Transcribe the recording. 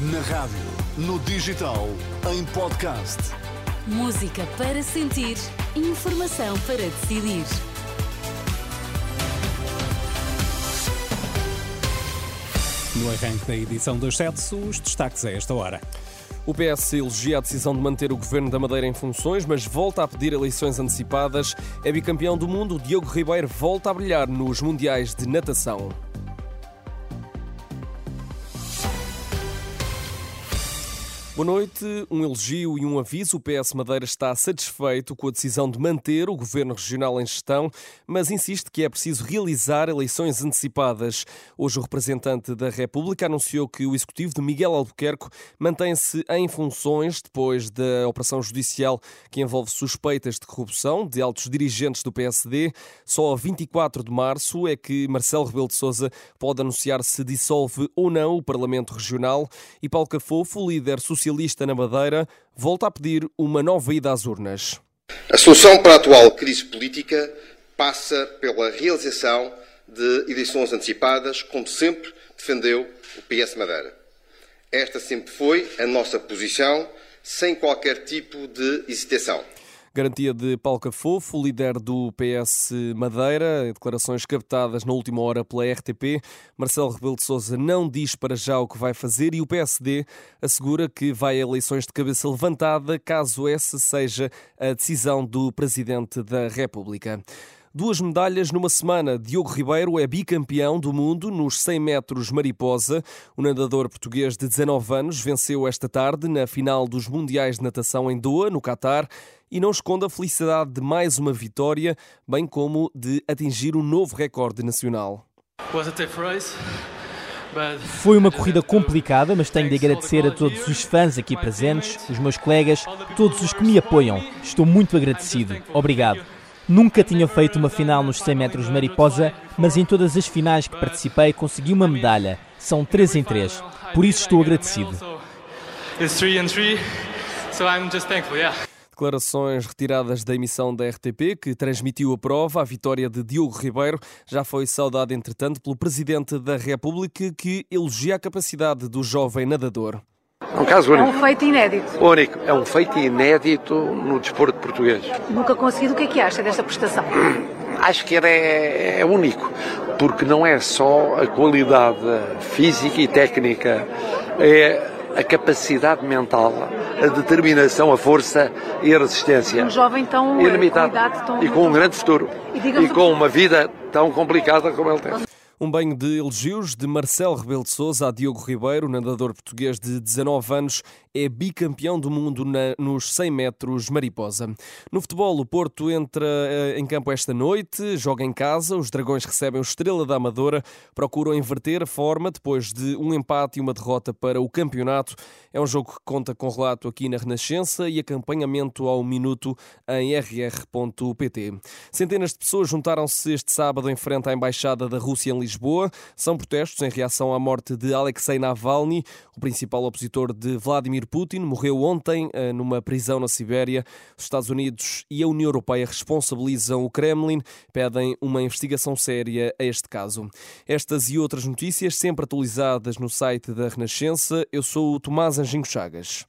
Na rádio, no digital, em podcast. Música para sentir, informação para decidir. No arranque da edição dos sete, os destaques a esta hora. O PS elogia a decisão de manter o governo da Madeira em funções, mas volta a pedir eleições antecipadas. É bicampeão do mundo, Diogo Ribeiro volta a brilhar nos Mundiais de Natação. Boa noite. Um elogio e um aviso. O PS Madeira está satisfeito com a decisão de manter o governo regional em gestão, mas insiste que é preciso realizar eleições antecipadas. Hoje, o representante da República anunciou que o executivo de Miguel Albuquerque mantém-se em funções depois da operação judicial que envolve suspeitas de corrupção de altos dirigentes do PSD. Só a 24 de março é que Marcelo Rebelo de Sousa pode anunciar se dissolve ou não o Parlamento Regional. E Paulo Cafofo, líder social socialista na Madeira volta a pedir uma nova ida às urnas. A solução para a atual crise política passa pela realização de eleições antecipadas, como sempre defendeu o PS Madeira. Esta sempre foi a nossa posição, sem qualquer tipo de hesitação. Garantia de Paulo Cafofo, líder do PS Madeira, declarações captadas na última hora pela RTP. Marcelo Rebelo de Sousa não diz para já o que vai fazer e o PSD assegura que vai a eleições de cabeça levantada, caso essa seja a decisão do Presidente da República. Duas medalhas numa semana. Diogo Ribeiro é bicampeão do mundo nos 100 metros mariposa. O nadador português de 19 anos venceu esta tarde na final dos Mundiais de Natação em Doha, no Catar, e não esconde a felicidade de mais uma vitória, bem como de atingir um novo recorde nacional. Foi uma corrida complicada, mas tenho de agradecer a todos os fãs aqui presentes, os meus colegas, todos os que me apoiam. Estou muito agradecido. Obrigado. Nunca tinha feito uma final nos 100 metros mariposa, mas em todas as finais que participei consegui uma medalha. São 3 em 3. Por isso estou agradecido. Declarações retiradas da emissão da RTP, que transmitiu a prova. A vitória de Diogo Ribeiro já foi saudada, entretanto, pelo Presidente da República, que elogia a capacidade do jovem nadador. É um caso único. É um feito inédito. Único. É um feito inédito no desporto português. Nunca conseguido. O que é que acha desta prestação? Acho que era, é, é único, porque não é só a qualidade física e técnica, é a capacidade mental, a determinação, a força e a resistência. Um jovem tão ilimitado tão... e com um grande futuro e, e com uma vida tão complicada como ele tem. Um banho de elogios de Marcelo Rebelo de Sousa a Diogo Ribeiro, nadador português de 19 anos, é bicampeão do mundo na, nos 100 metros mariposa. No futebol, o Porto entra uh, em campo esta noite, joga em casa, os Dragões recebem o Estrela da Amadora, procuram inverter a forma depois de um empate e uma derrota para o campeonato. É um jogo que conta com relato aqui na Renascença e acompanhamento ao minuto em rr.pt. Centenas de pessoas juntaram-se este sábado em frente à Embaixada da Rússia em Lisboa. São protestos em reação à morte de Alexei Navalny, o principal opositor de Vladimir Putin. Morreu ontem eh, numa prisão na Sibéria. Os Estados Unidos e a União Europeia responsabilizam o Kremlin, pedem uma investigação séria a este caso. Estas e outras notícias sempre atualizadas no site da Renascença. Eu sou o Tomás Anjinho Chagas.